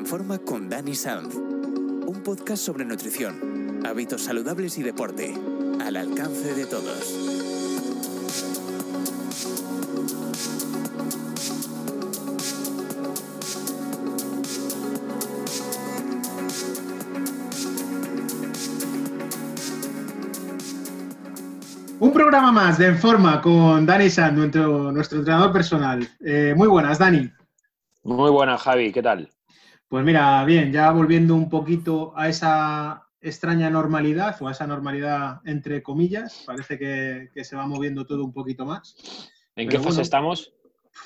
En Forma con Dani Sanz, un podcast sobre nutrición, hábitos saludables y deporte, al alcance de todos. Un programa más de En Forma con Dani Sanz, nuestro, nuestro entrenador personal. Eh, muy buenas, Dani. Muy buenas, Javi, ¿qué tal? Pues mira, bien, ya volviendo un poquito a esa extraña normalidad o a esa normalidad entre comillas, parece que, se va moviendo todo un poquito más. ¿En qué fase estamos?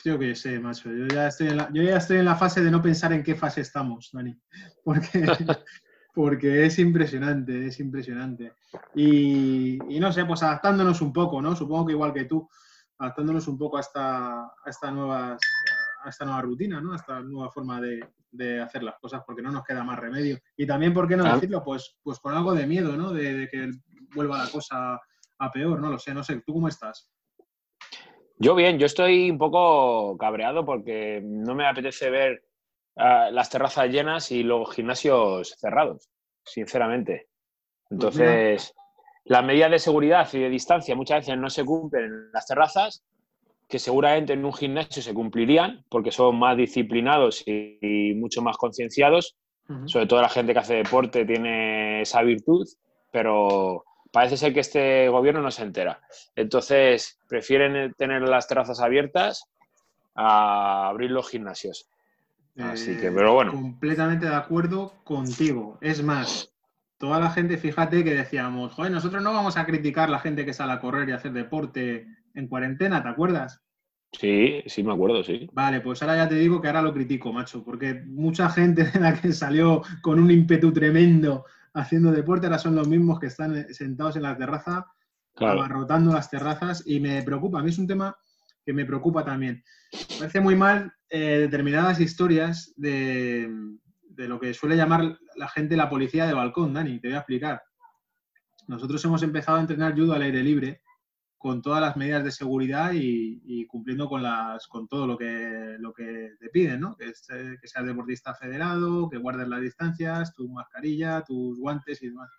Yo qué sé, macho. Yo ya, estoy en la, yo ya estoy en la fase de no pensar en qué fase estamos, Dani. Porque, porque es impresionante, es impresionante. Y, no sé, pues adaptándonos un poco, ¿no? Supongo que igual que tú, adaptándonos un poco a esta, a esta, nuevas, a esta nueva rutina, ¿no? A esta nueva forma de, de, hacer las cosas, porque no nos queda más remedio. Y también, ¿por qué no ah. decirlo? Pues, pues con algo de miedo, ¿no? De, que vuelva la cosa a peor, no lo sé, no sé. ¿Tú cómo estás? Yo bien, yo estoy un poco cabreado porque no me apetece ver ah, las terrazas llenas y los gimnasios cerrados, sinceramente. Pues Entonces, las medidas de seguridad y de distancia muchas veces no se cumplen en las terrazas, que seguramente en un gimnasio se cumplirían porque son más disciplinados y, mucho más concienciados. Sobre todo la gente que hace deporte tiene esa virtud, pero parece ser que este gobierno no se entera. Entonces, prefieren tener las terrazas abiertas a abrir los gimnasios. Así que, pero bueno. Completamente de acuerdo contigo. Es más, toda la gente, fíjate que decíamos, joder, nosotros no vamos a criticar la gente que sale a correr y hacer deporte en cuarentena, ¿te acuerdas? Sí, sí me acuerdo, sí. Vale, pues ahora ya te digo que ahora lo critico, macho, porque mucha gente de la que salió con un ímpetu tremendo haciendo deporte ahora son los mismos que están sentados en la terraza, abarrotando las terrazas y me preocupa, a mí es un tema que me preocupa también. Me parece muy mal eh, determinadas historias de, de lo que suele llamar la gente la policía de balcón, Dani, te voy a explicar. Nosotros hemos empezado a entrenar judo al aire libre con todas las medidas de seguridad y, cumpliendo con las con todo lo que lo que te piden, ¿no? Que, seas deportista federado, que guardes las distancias, tu mascarilla, tus guantes y demás.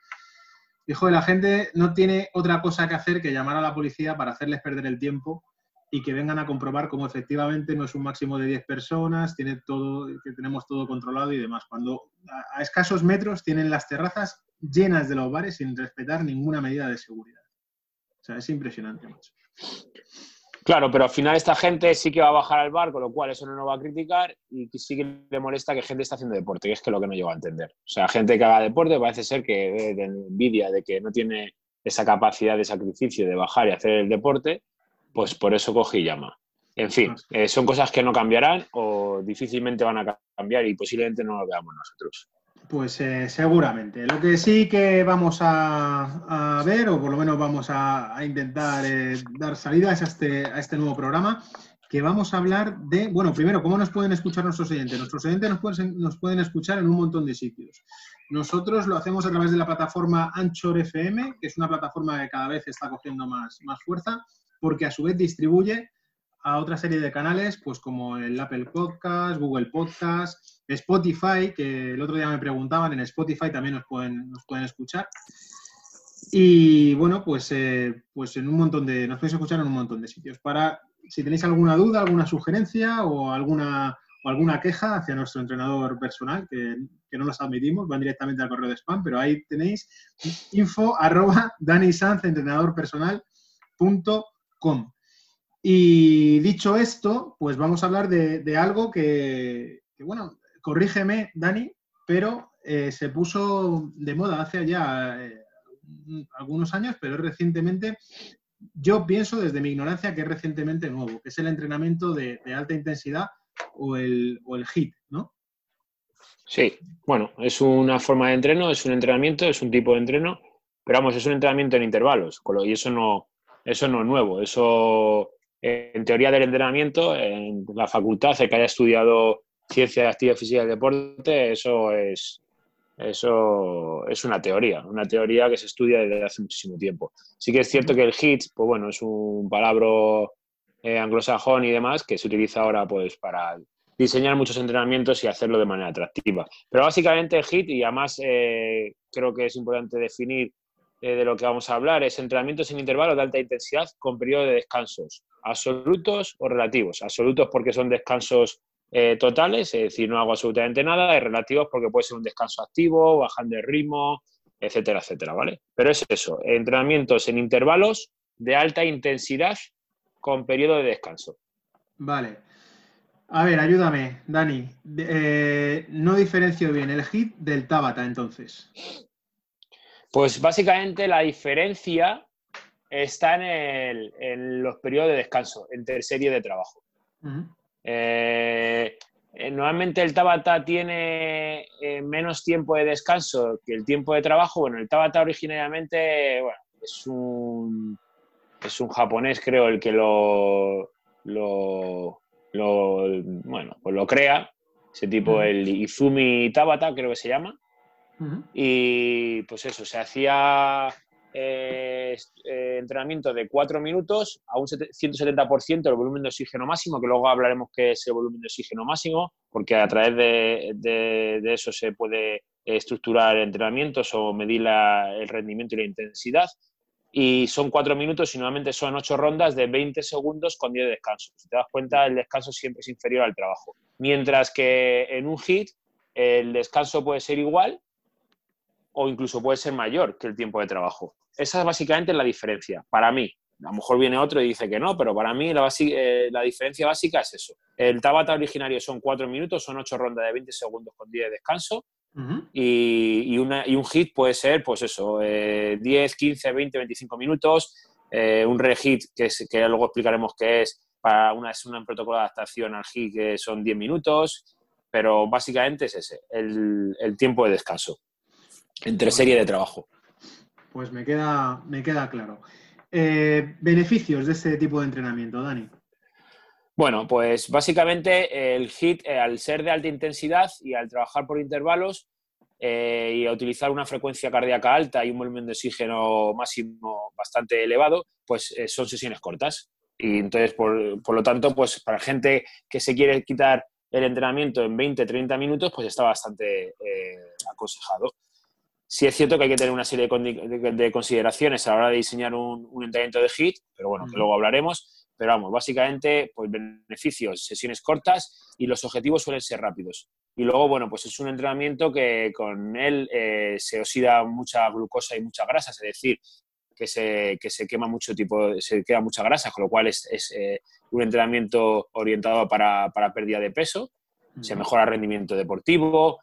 Hijo, la gente no tiene otra cosa que hacer que llamar a la policía para hacerles perder el tiempo y que vengan a comprobar cómo efectivamente no es un máximo de 10 personas, tiene todo, que tenemos todo controlado y demás. Cuando a, escasos metros tienen las terrazas llenas de los bares sin respetar ninguna medida de seguridad. O sea, es impresionante, macho. Claro, pero al final esta gente sí que va a bajar al bar, con lo cual eso no nos va a criticar y sí que le molesta que gente esté haciendo deporte, que es que lo que no llego a entender. O sea, gente que haga deporte parece ser que de envidia de que no tiene esa capacidad de sacrificio de bajar y hacer el deporte pues por eso cogí llama. En fin, eh, son cosas que no cambiarán o difícilmente van a cambiar y posiblemente no lo veamos nosotros. Pues eh, seguramente. Lo que sí que vamos a, ver, o por lo menos vamos a, intentar eh, dar salida es a este, a este nuevo programa, que vamos a hablar de, bueno, primero, ¿cómo nos pueden escuchar nuestros oyentes? Nuestros oyentes nos pueden, nos pueden escuchar en un montón de sitios. Nosotros lo hacemos a través de la plataforma Anchor FM, que es una plataforma que cada vez está cogiendo más, más fuerza porque a su vez distribuye a otra serie de canales, pues como el Apple Podcast, Google Podcast, Spotify, que el otro día me preguntaban, en Spotify también nos pueden, escuchar. Y bueno, pues, eh, pues en un montón de, nos podéis escuchar en un montón de sitios. Para, si tenéis alguna duda, alguna sugerencia o alguna, o alguna queja hacia nuestro entrenador personal, que, que, no los admitimos, van directamente al correo de spam, pero ahí tenéis info arroba entrenador personal y dicho esto, pues vamos a hablar de, algo que, bueno, corrígeme, Dani, pero eh, se puso de moda hace ya eh, algunos años, pero recientemente, yo pienso desde mi ignorancia que es recientemente nuevo, que es el entrenamiento de, alta intensidad o el, o el HIT, ¿no? Sí, bueno, es una forma de entreno, es un entrenamiento, es un tipo de entreno, pero vamos, es un entrenamiento en intervalos, y eso no, eso no es nuevo. Eso, en teoría del entrenamiento, en la facultad, el que haya estudiado ciencia de actividad física y deporte, eso es, eso es una teoría, una teoría que se estudia desde hace muchísimo tiempo. Sí que es cierto que el HIT, pues bueno, es un palabra eh, anglosajón y demás que se utiliza ahora pues para diseñar muchos entrenamientos y hacerlo de manera atractiva. Pero básicamente el HIT, y además eh, creo que es importante definir eh, de lo que vamos a hablar, es entrenamientos en intervalos de alta intensidad con periodo de descansos, absolutos o relativos. Absolutos porque son descansos eh, totales, es decir, no hago absolutamente nada, y relativos porque puede ser un descanso activo, bajando el ritmo, etcétera, etcétera, ¿vale? Pero es eso, entrenamientos en intervalos de alta intensidad con periodo de descanso. Vale. A ver, ayúdame, Dani. Eh, no diferencio bien el hit del Tabata, entonces. Pues básicamente la diferencia está en, los periodos de descanso, entre serie de trabajo. Eh, eh, normalmente el Tabata tiene menos tiempo de descanso que el tiempo de trabajo. Bueno, el Tabata originariamente es, un, es un japonés, creo, el que lo, lo, bueno, pues lo crea, ese tipo, el Izumi Tabata, creo que se llama. Y pues eso, se hacía eh, eh, entrenamiento de cuatro minutos a un 170% del volumen de oxígeno máximo, que luego hablaremos qué es el volumen de oxígeno máximo, porque a través de, eso se puede estructurar entrenamientos o medir el rendimiento y la intensidad y son cuatro minutos y normalmente son ocho rondas de 20 segundos con 10 de descanso. Si te das cuenta, el descanso siempre es inferior al trabajo. Mientras que en un hit el descanso puede ser igual o incluso puede ser mayor que el tiempo de trabajo. Esa es básicamente la diferencia, para mí. A lo mejor viene otro y dice que no, pero para mí la, eh, la diferencia básica es eso. El Tabata originario son cuatro minutos, son ocho rondas de 20 segundos con 10 de descanso y, un hit puede ser, pues eso, 10, 15, 20, 25 minutos. Eh, un re-hit, que, que luego explicaremos qué es, para una, es un protocolo de adaptación al hit que son 10 minutos, pero básicamente es ese, el, tiempo de descanso entre serie de trabajo. Pues me queda, me queda claro. Eh, beneficios de este tipo de entrenamiento, Dani. Bueno, pues básicamente el HIT, eh, al ser de alta intensidad y al trabajar por intervalos eh, y a utilizar una frecuencia cardíaca alta y un volumen de oxígeno máximo bastante elevado, pues son sesiones cortas. Y entonces, por, lo tanto, pues para gente que se quiere quitar el entrenamiento en 20, 30 minutos, pues está bastante aconsejado. Sí es cierto que hay que tener una serie de, consideraciones a la hora de diseñar un, un entrenamiento de HIT, pero bueno, que luego hablaremos. Pero vamos, básicamente, pues beneficios, sesiones cortas y los objetivos suelen ser rápidos. Y luego, bueno, pues es un entrenamiento que con él eh, se oxida mucha glucosa y mucha grasa, es decir, que se, que se quema mucho tipo, se queda mucha grasa, con lo cual es, es eh, un entrenamiento orientado para, para pérdida de peso, se mejora el rendimiento deportivo,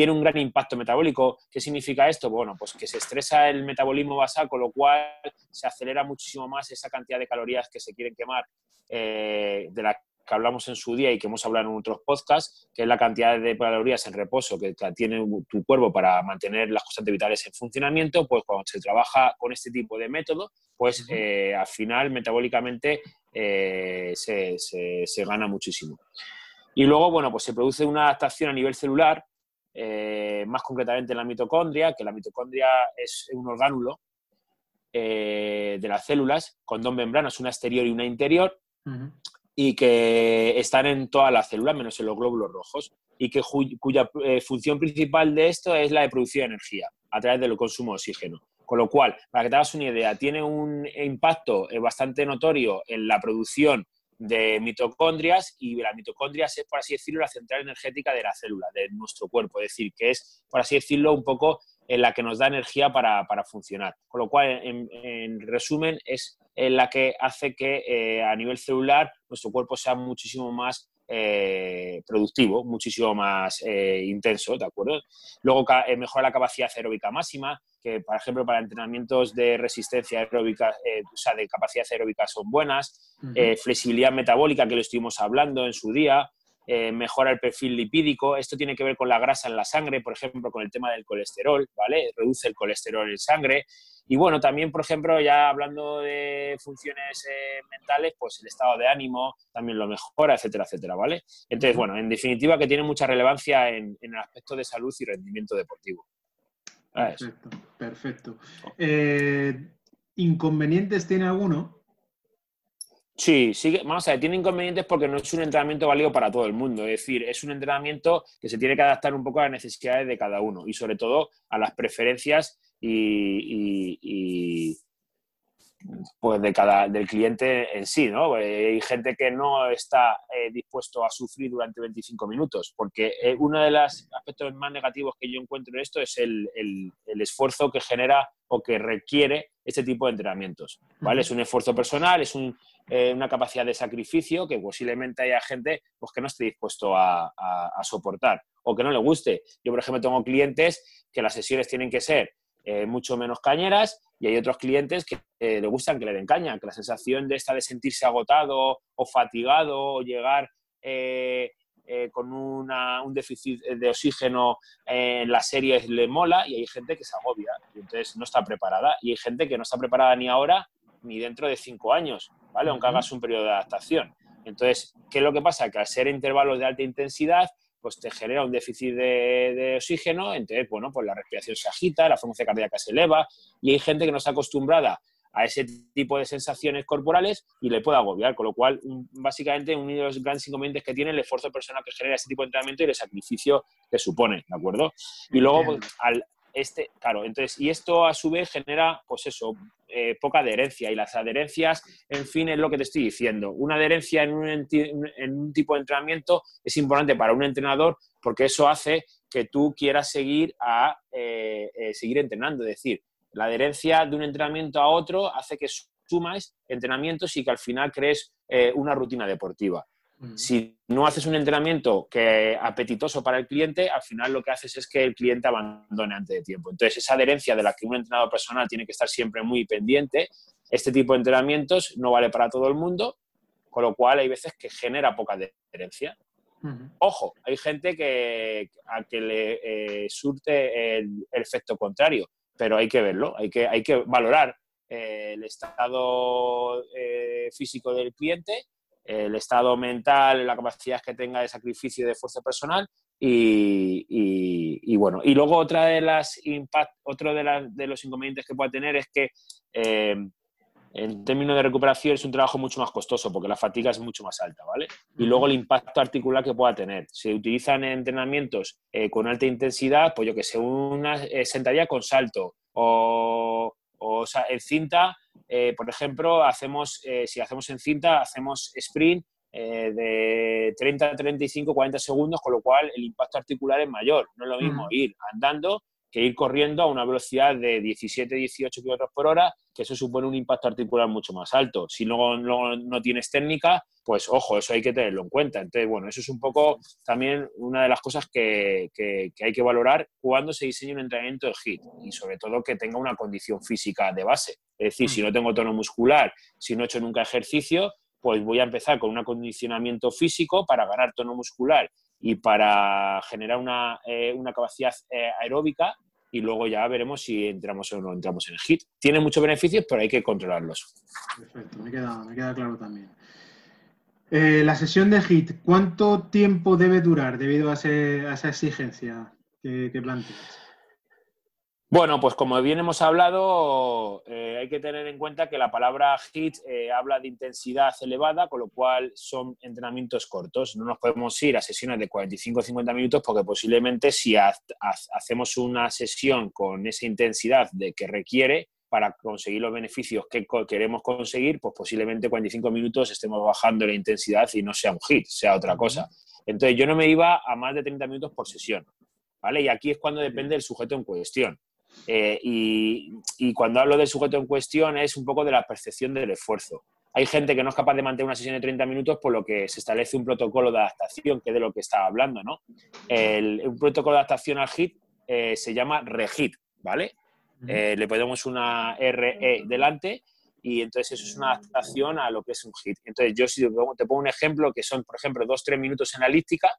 tiene un gran impacto metabólico. ¿Qué significa esto? Bueno, pues que se estresa el metabolismo basal, con lo cual se acelera muchísimo más esa cantidad de calorías que se quieren quemar, eh, de la que hablamos en su día y que hemos hablado en otros podcasts, que es la cantidad de calorías en reposo que tiene tu cuerpo para mantener las constantes vitales en funcionamiento, pues cuando se trabaja con este tipo de método, pues eh, al final metabólicamente eh, se, se, gana muchísimo. Y luego, bueno, pues se produce una adaptación a nivel celular eh, más concretamente en la mitocondria, que la mitocondria es un orgánulo eh, de las células con dos membranas, una exterior y una interior, y que están en todas las células, menos en los glóbulos rojos, y que cuya eh, función principal de esto es la de producir energía a través del consumo de oxígeno. Con lo cual, para que te hagas una idea, tiene un impacto bastante notorio en la producción de mitocondrias y las mitocondrias es, por así decirlo, la central energética de la célula, de nuestro cuerpo, es decir, que es, por así decirlo, un poco en la que nos da energía para, funcionar. Con lo cual, en, resumen, es en la que hace que eh, a nivel celular nuestro cuerpo sea muchísimo más eh, productivo, muchísimo más eh, intenso, ¿de acuerdo? Luego mejora la capacidad aeróbica máxima, que, por ejemplo, para entrenamientos de resistencia aeróbica, eh, o sea, de capacidad aeróbica son buenas, eh, flexibilidad metabólica, que lo estuvimos hablando en su día, eh, mejora el perfil lipídico, esto tiene que ver con la grasa en la sangre, por ejemplo, con el tema del colesterol, ¿vale? Reduce el colesterol en sangre. Y bueno, también, por ejemplo, ya hablando de funciones mentales, pues el estado de ánimo también lo mejora, etcétera, etcétera, ¿vale? Entonces, bueno, en definitiva que tiene mucha relevancia en el aspecto de salud y rendimiento deportivo. Perfecto, perfecto. Eh, ¿Inconvenientes tiene alguno? Sí, sí, vamos a ver, tiene inconvenientes porque no es un entrenamiento válido para todo el mundo. Es decir, es un entrenamiento que se tiene que adaptar un poco a las necesidades de cada uno y sobre todo a las preferencias y, pues de cada del cliente en sí, ¿no? Hay gente que no está eh, dispuesto a sufrir durante 25 minutos, porque eh, uno de los aspectos más negativos que yo encuentro en esto es el, esfuerzo que genera o que requiere este tipo de entrenamientos, ¿vale? Es un esfuerzo personal, es eh, una capacidad de sacrificio que posiblemente haya gente pues, que no esté dispuesto a, soportar o que no le guste. Yo, por ejemplo, tengo clientes que las sesiones tienen que ser mucho menos cañeras y hay otros clientes que le gustan que le den caña, que la sensación de esta de sentirse agotado o fatigado o llegar eh, eh, con un déficit de oxígeno en la serie le mola y hay gente que se agobia y entonces no está preparada y hay gente que no está preparada ni ahora ni dentro de cinco años, ¿vale? Aunque hagas un periodo de adaptación. Entonces, ¿qué es lo que pasa? Que al ser intervalos de alta intensidad, pues te genera un déficit de, oxígeno, entonces, bueno, pues la respiración se agita, la frecuencia cardíaca se eleva y hay gente que no está acostumbrada a ese tipo de sensaciones corporales y le puede agobiar, con lo cual, básicamente, uno de los grandes inconvenientes que tiene el esfuerzo personal que genera ese tipo de entrenamiento y el sacrificio que supone, ¿de acuerdo? Y luego, pues, al, este, claro, entonces, y esto a su vez genera, pues eso, eh, poca adherencia. Y las adherencias, en fin, es lo que te estoy diciendo. Una adherencia en un, tipo de entrenamiento es importante para un entrenador porque eso hace que tú quieras seguir a eh, eh, seguir entrenando. Es decir, la adherencia de un entrenamiento a otro hace que sumas entrenamientos y que al final crees una rutina deportiva. Si no haces un entrenamiento que apetitoso para el cliente, al final lo que haces es que el cliente abandone antes de tiempo. Entonces, esa adherencia de la que un entrenador personal tiene que estar siempre muy pendiente, este tipo de entrenamientos no vale para todo el mundo, con lo cual hay veces que genera poca adherencia. Ojo, hay gente que, a que le eh, surte el, efecto contrario, pero hay que verlo, hay que, hay que valorar eh, el estado eh, físico del cliente el estado mental, la capacidad que tenga de sacrificio y de esfuerzo personal. Y, bueno, y luego otra de las impact, otro de, de, los inconvenientes que puede tener es que eh, en términos de recuperación es un trabajo mucho más costoso porque la fatiga es mucho más alta, ¿vale? Y luego el impacto articular que pueda tener. Se utilizan entrenamientos eh, con alta intensidad, pues yo que sé, una eh, sentadilla con salto o, o en cinta eh, por ejemplo, hacemos, eh, si hacemos en cinta, hacemos sprint eh, de 30, 35, 40 segundos, con lo cual el impacto articular es mayor. No es lo mismo ir andando que ir corriendo a una velocidad de 17, 18 kilómetros por hora, que eso supone un impacto articular mucho más alto. Si luego no, tienes técnica, pues ojo, eso hay que tenerlo en cuenta. Entonces, bueno, eso es un poco también una de las cosas que, hay que valorar cuando se diseña un entrenamiento de HIT y sobre todo que tenga una condición física de base. Es decir, si no tengo tono muscular, si no he hecho nunca ejercicio, pues voy a empezar con un acondicionamiento físico para ganar tono muscular y para generar una, eh, capacidad eh, aeróbica y luego ya veremos si entramos o no entramos en el HIT. Tiene muchos beneficios, pero hay que controlarlos. Perfecto, me queda, claro también. Eh, la sesión de HIT, ¿cuánto tiempo debe durar debido a, esa exigencia que planteas? Bueno, pues como bien hemos hablado, eh, hay que tener en cuenta que la palabra HIT eh, habla de intensidad elevada, con lo cual son entrenamientos cortos. No nos podemos ir a sesiones de 45 o 50 minutos porque posiblemente si hacemos una sesión con esa intensidad de que requiere para conseguir los beneficios que queremos conseguir, pues posiblemente 45 minutos estemos bajando la intensidad y no sea un HIT, sea otra cosa. Entonces yo no me iba a más de 30 minutos por sesión. ¿Vale? Y aquí es cuando depende del sujeto en cuestión. Eh, y, cuando hablo del sujeto en cuestión es un poco de la percepción del esfuerzo. Hay gente que no es capaz de mantener una sesión de 30 minutos por lo que se establece un protocolo de adaptación, que es de lo que estaba hablando, ¿no? El, un protocolo de adaptación al HIT eh, se llama REHIT, ¿vale? Eh, le ponemos una RE delante y entonces eso es una adaptación a lo que es un HIT. Entonces yo si te pongo un ejemplo que son, por ejemplo, 2-3 minutos en la elíptica,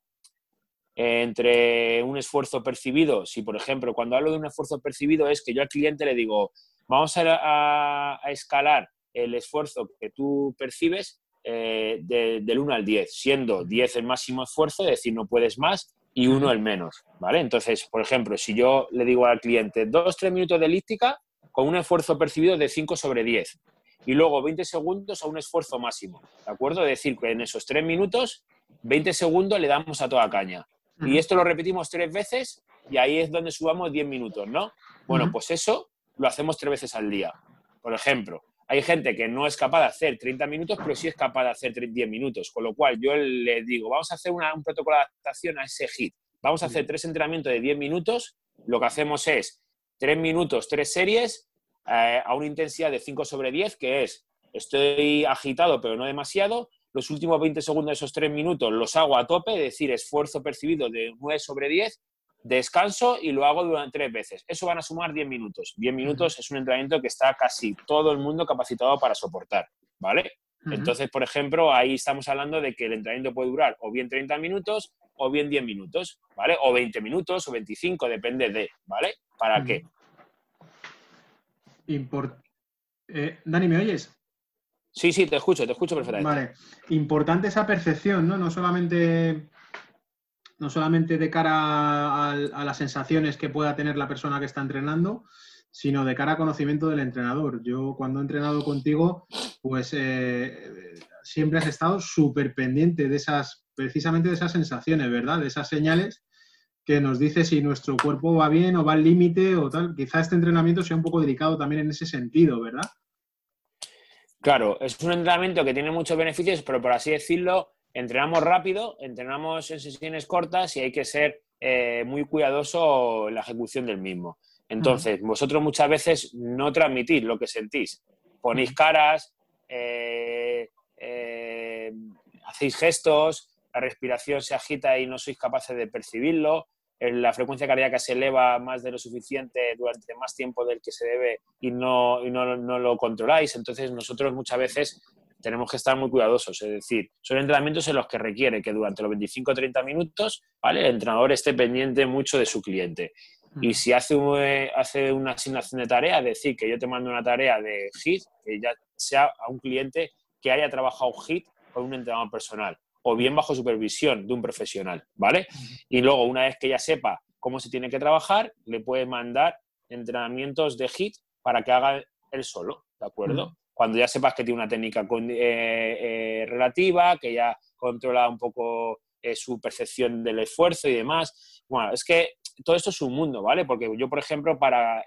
entre un esfuerzo percibido. Si, por ejemplo, cuando hablo de un esfuerzo percibido es que yo al cliente le digo, vamos a, escalar el esfuerzo que tú percibes eh, del 1 al 10, siendo 10 el máximo esfuerzo, es decir, no puedes más, y 1 el menos, ¿vale? Entonces, por ejemplo, si yo le digo al cliente 2-3 minutos de elíptica con un esfuerzo percibido de 5 sobre 10, y luego 20 segundos a un esfuerzo máximo, ¿de acuerdo? Es decir, que en esos tres minutos, 20 segundos le damos a toda caña. Y esto lo repetimos tres veces y ahí es donde subamos 10 minutos, ¿no? Bueno, pues eso lo hacemos tres veces al día. Por ejemplo, hay gente que no es capaz de hacer 30 minutos, pero sí es capaz de hacer 10 minutos. Con lo cual yo le digo, vamos a hacer un protocolo de adaptación a ese hit. Vamos a hacer tres entrenamientos de 10 minutos. Lo que hacemos es 3 minutos, tres series eh, a una intensidad de 5 sobre 10, que es estoy agitado pero no demasiado. Los últimos 20 segundos de esos 3 minutos los hago a tope, es decir, esfuerzo percibido de 9 sobre 10 descanso y lo hago durante tres veces. Eso van a sumar 10 minutos. 10 minutos es un entrenamiento que está casi todo el mundo capacitado para soportar, ¿vale? Entonces, por ejemplo, ahí estamos hablando de que el entrenamiento puede durar o bien 30 minutos o bien 10 minutos, ¿vale? O 20 minutos o 25, depende de, ¿vale? ¿Para qué? Eh, Dani, ¿me oyes? Sí, sí, te escucho, te escucho perfectamente. Vale. Importante esa percepción, ¿no? No solamente no solamente de cara a, las sensaciones que pueda tener la persona que está entrenando, sino de cara a conocimiento del entrenador. Yo cuando he entrenado contigo, pues eh, siempre has estado súper pendiente de esas, precisamente de esas sensaciones, ¿verdad? De esas señales que nos dice si nuestro cuerpo va bien o va al límite o tal. Quizá este entrenamiento sea un poco delicado también en ese sentido, ¿verdad? Claro, es un entrenamiento que tiene muchos beneficios, pero por así decirlo, entrenamos rápido, entrenamos en sesiones cortas y hay que ser eh, muy cuidadoso en la ejecución del mismo. Entonces, vosotros muchas veces no transmitís lo que sentís. Ponéis caras, eh, eh, hacéis gestos, la respiración se agita y no sois capaces de percibirlo. La frecuencia cardíaca se eleva más de lo suficiente durante más tiempo del que se debe y no, y no, no lo controláis. Entonces, nosotros muchas veces tenemos que estar muy cuidadosos. Es decir, son entrenamientos en los que requiere que durante los 25 o 30 minutos ¿vale? el entrenador esté pendiente mucho de su cliente. Y si hace, hace una asignación de tarea, es decir, que yo te mando una tarea de HIT, que ya sea a un cliente que haya trabajado HIT con un entrenador personal o bien bajo supervisión de un profesional, ¿vale? Y luego, una vez que ya sepa cómo se tiene que trabajar, le puede mandar entrenamientos de HIT para que haga él solo, ¿de acuerdo? cuando ya sepas que tiene una técnica eh, eh, relativa, que ya controla un poco eh, su percepción del esfuerzo y demás. Bueno, es que todo esto es un mundo, ¿vale? Porque yo, por ejemplo, para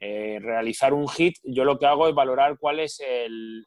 realizar un hit, yo lo que hago es valorar cuál es el,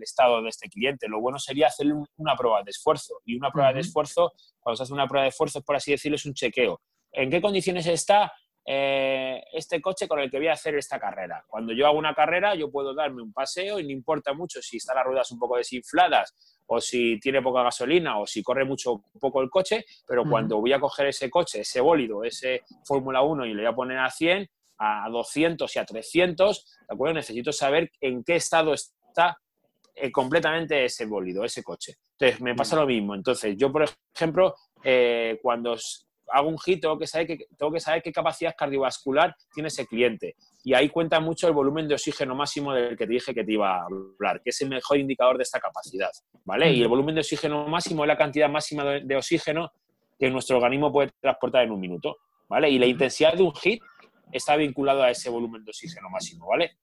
estado de este cliente. Lo bueno sería hacer una prueba de esfuerzo. Y una prueba de esfuerzo, cuando se hace una prueba de esfuerzo, por así decirlo, es un chequeo. ¿En qué condiciones está? Eh, este coche con el que voy a hacer esta carrera. Cuando yo hago una carrera, yo puedo darme un paseo y no importa mucho si están las ruedas un poco desinfladas o si tiene poca gasolina o si corre mucho poco el coche, pero cuando voy a coger ese coche, ese bólido, ese Fórmula 1 y le voy a poner a 100, a 200 y a 300, ¿de acuerdo? Necesito saber en qué estado está eh, completamente ese bólido, ese coche. Entonces, me pasa lo mismo. Entonces, yo, por ejemplo, eh, cuando hago un hit, tengo que, saber que, tengo que saber qué capacidad cardiovascular tiene ese cliente. Y ahí cuenta mucho el volumen de oxígeno máximo del que te dije que te iba a hablar, que es el mejor indicador de esta capacidad. ¿vale? Y el volumen de oxígeno máximo es la cantidad máxima de, oxígeno que nuestro organismo puede transportar en un minuto. ¿vale? Y la intensidad de un hit está vinculado a ese volumen de oxígeno máximo. ¿vale?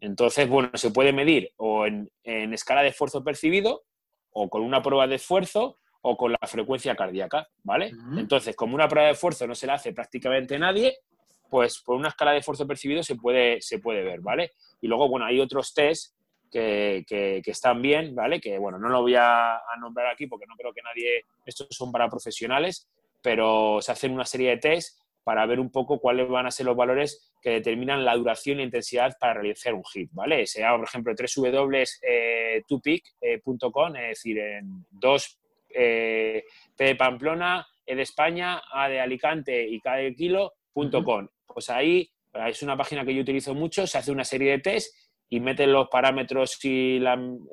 Entonces, bueno, se puede medir o en, en escala de esfuerzo percibido o con una prueba de esfuerzo o con la frecuencia cardíaca, ¿vale? Entonces, como una prueba de esfuerzo no se la hace prácticamente nadie, pues por una escala de esfuerzo percibido se puede, se puede ver, ¿vale? Y luego, bueno, hay otros test que, están bien, ¿vale? Que, bueno, no lo voy a, nombrar aquí porque no creo que nadie, estos son para profesionales, pero se hacen una serie de test para ver un poco cuáles van a ser los valores que determinan la duración e intensidad para realizar un hit, ¿vale? Sea, por ejemplo, www.tupic.com, es decir, en dos eh, P de Pamplona, E de España, A de Alicante y K de Kilo.com. Pues ahí es una página que yo utilizo mucho, se hace una serie de test y meten los parámetros y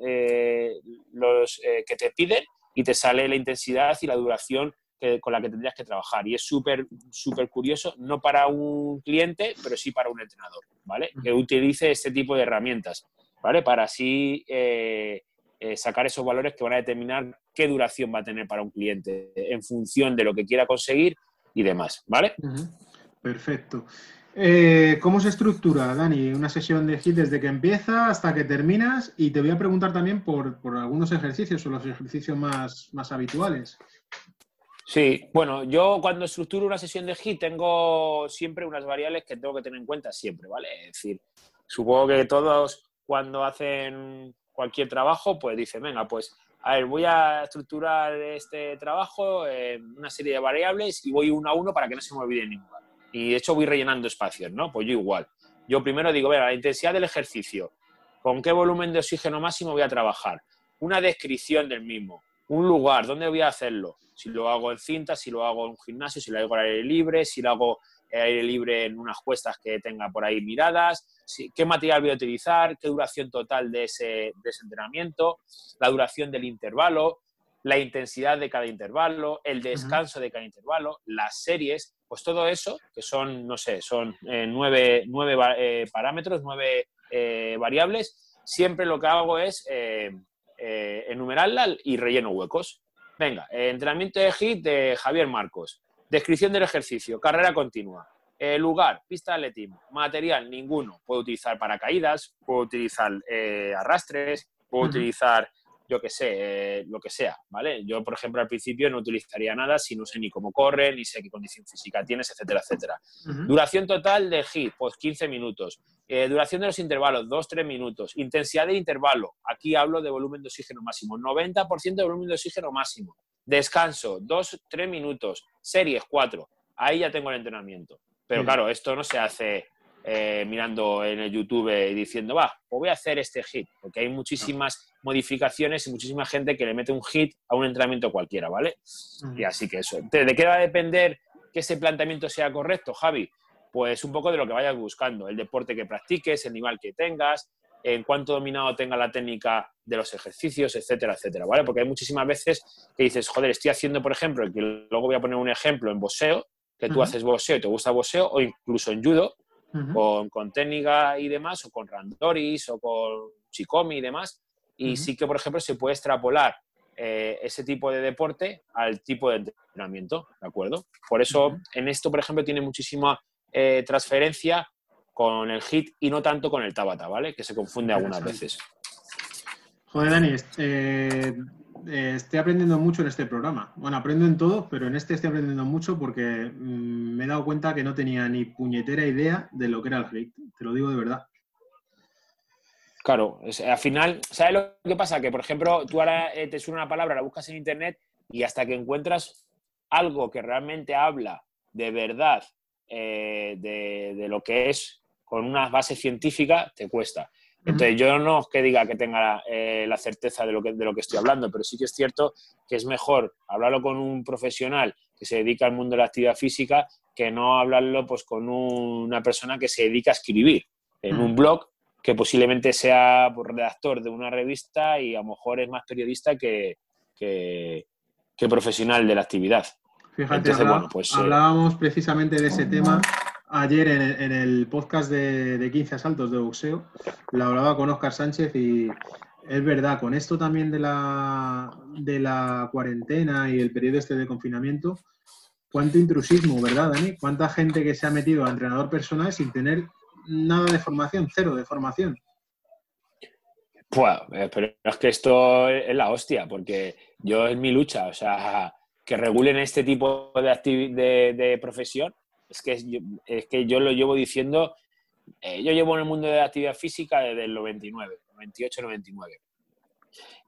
eh, los eh, que te piden y te sale la intensidad y la duración con la que tendrías que trabajar. Y es súper, súper curioso, no para un cliente, pero sí para un entrenador, ¿vale? Que utilice este tipo de herramientas, ¿vale? Para así eh, sacar esos valores que van a determinar qué duración va a tener para un cliente en función de lo que quiera conseguir y demás, ¿vale? Perfecto. Eh, ¿Cómo se estructura, Dani, una sesión de HIT desde que empieza hasta que terminas? Y te voy a preguntar también por, algunos ejercicios o los ejercicios más, más habituales. Sí, bueno, yo cuando estructuro una sesión de HIT tengo siempre unas variables que tengo que tener en cuenta siempre, ¿vale? Es decir, supongo que todos cuando hacen cualquier trabajo, pues dicen, venga, pues a ver, voy a estructurar este trabajo en una serie de variables y voy uno a uno para que no se me olvide ninguna y de hecho voy rellenando espacios, ¿no? Pues yo igual. Yo primero digo, vea, la intensidad del ejercicio, con qué volumen de oxígeno máximo voy a trabajar, una descripción del mismo, un lugar, dónde voy a hacerlo, si lo hago en cinta, si lo hago en un gimnasio, si lo hago al aire libre, si lo hago al aire libre en unas cuestas que tenga por ahí miradas, qué material voy a utilizar, qué duración total de ese, de ese entrenamiento, la duración del intervalo, la intensidad de cada intervalo, el descanso de cada intervalo, las series, pues todo eso, que son, no sé, son eh, nueve, eh, parámetros, nueve eh, variables, siempre lo que hago es enumerarla y relleno huecos. Venga, entrenamiento de HIT de Javier Marcos. Descripción del ejercicio, carrera continua. lugar, pista de atletismo. Material, ninguno. Puedo utilizar paracaídas, puedo utilizar arrastres, puedo utilizar yo qué sé, eh, lo que sea, ¿vale? Yo, por ejemplo, al principio no utilizaría nada si no sé ni cómo corre, ni sé qué condición física tienes, etcétera, etcétera. Duración total de HIT, pues 15 minutos. Eh, duración de los intervalos, 2-3 minutos. Intensidad de intervalo, aquí hablo de volumen de oxígeno máximo, 90% de volumen de oxígeno máximo. Descanso, 2-3 minutos. Series, 4. Ahí ya tengo el entrenamiento. Pero claro, esto no se hace eh, mirando en el YouTube y diciendo, va, pues voy a hacer este hit, porque hay muchísimas modificaciones y muchísima gente que le mete un hit a un entrenamiento cualquiera, ¿vale? Y así que eso. ¿De qué va a depender que ese planteamiento sea correcto, Javi? Pues un poco de lo que vayas buscando, el deporte que practiques, el nivel que tengas, en cuánto dominado tenga la técnica de los ejercicios, etcétera, etcétera, ¿vale? Porque hay muchísimas veces que dices, joder, estoy haciendo, por ejemplo, que luego voy a poner un ejemplo en boxeo, que tú haces boxeo y te gusta boxeo, o incluso en judo, con, técnica y demás, o con randoris, o con chikomi y demás. Y sí que, por ejemplo, se puede extrapolar eh, ese tipo de deporte al tipo de entrenamiento, ¿de acuerdo? Por eso, en esto, por ejemplo, tiene muchísima eh, transferencia con el hit y no tanto con el tabata, ¿vale? Que se confunde algunas veces. Joder, Dani, eh, estoy aprendiendo mucho en este programa. Bueno, aprendo en todo, pero en este estoy aprendiendo mucho porque mm, me he dado cuenta que no tenía ni puñetera idea de lo que era el hate. Te lo digo de verdad. Claro, al final, ¿sabes lo que pasa? Que, por ejemplo, tú ahora eh, te suena una palabra, la buscas en internet y hasta que encuentras algo que realmente habla de verdad eh, de, de, lo que es con una base científica, te cuesta. Entonces, yo no es que diga que tenga eh, la certeza de lo que, de lo que estoy hablando, pero sí que es cierto que es mejor hablarlo con un profesional que se dedica al mundo de la actividad física que no hablarlo pues, con una persona que se dedica a escribir en un blog que posiblemente sea pues, redactor de una revista y a lo mejor es más periodista que, profesional de la actividad. Fíjate, pues, eh, hablábamos precisamente de ese tema ayer en, el podcast de, 15 asaltos de boxeo, la hablaba con Oscar Sánchez y es verdad, con esto también de la, de la cuarentena y el periodo este de confinamiento, cuánto intrusismo, ¿verdad, Dani? Cuánta gente que se ha metido a entrenador personal sin tener nada de formación, cero de formación. Pues, pero es que esto es la hostia, porque yo es mi lucha, o sea, que regulen este tipo de, de profesión es que, es que yo lo llevo diciendo, eh, yo llevo en el mundo de la actividad física desde el 99, 98, 99.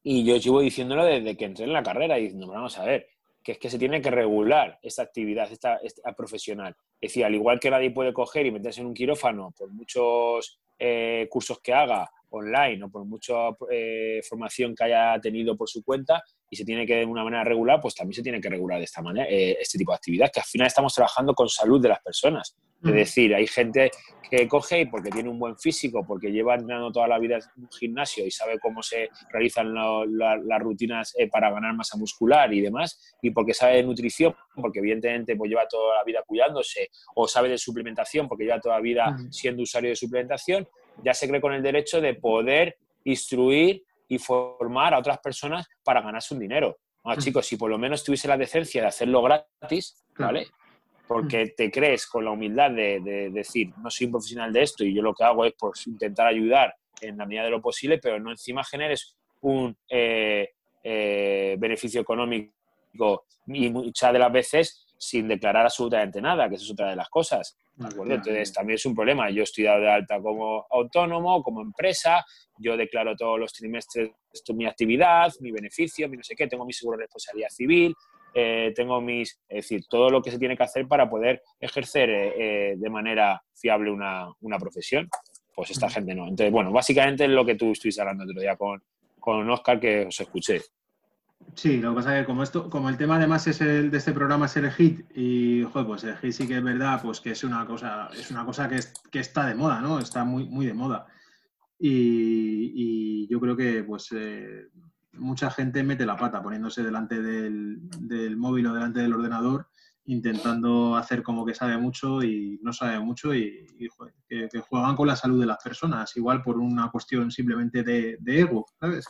Y yo llevo diciéndolo desde que entré en la carrera, y diciendo, vamos a ver, que es que se tiene que regular esta actividad esta, profesional. Es decir, al igual que nadie puede coger y meterse en un quirófano por muchos eh, cursos que haga online o por mucha eh, formación que haya tenido por su cuenta, y se tiene que de una manera regular, pues también se tiene que regular de esta manera eh, este tipo de actividad, que al final estamos trabajando con salud de las personas. Es decir, hay gente que coge y porque tiene un buen físico, porque lleva entrenando toda la vida en un gimnasio y sabe cómo se realizan las rutinas eh, para ganar masa muscular y demás, y porque sabe de nutrición, porque evidentemente pues, lleva toda la vida cuidándose, o sabe de suplementación, porque lleva toda la vida siendo usuario de suplementación, ya se cree con el derecho de poder instruir y formar a otras personas para ganarse un dinero. chicos, si por lo menos tuviese la decencia de hacerlo gratis, ¿vale? porque mm. te crees con la humildad de, decir, no soy un profesional de esto y yo lo que hago es pues, intentar ayudar en la medida de lo posible, pero no encima generes un eh, eh, beneficio económico y muchas de las veces sin declarar absolutamente nada, que eso es otra de las cosas. Entonces también es un problema. Yo estoy dado de alta como autónomo, como empresa, yo declaro todos los trimestres mi actividad, mi beneficio, mi no sé qué, tengo mi seguro de responsabilidad civil, eh, tengo mis, es decir, todo lo que se tiene que hacer para poder ejercer eh, eh, de manera fiable una, profesión. Pues esta gente no. Entonces, bueno, básicamente es lo que tú estuviste hablando otro día con, con Oscar, que os escuché. Sí, lo que pasa es que como esto, como el tema además es el de este programa es el hit y pues el hit sí que es verdad, pues que es una cosa, es una cosa que, que está de moda, ¿no? Está muy, muy de moda. Y, yo creo que pues eh, mucha gente mete la pata poniéndose delante del, móvil o delante del ordenador intentando hacer como que sabe mucho y no sabe mucho y, que, juegan con la salud de las personas, igual por una cuestión simplemente de, de ego, ¿sabes?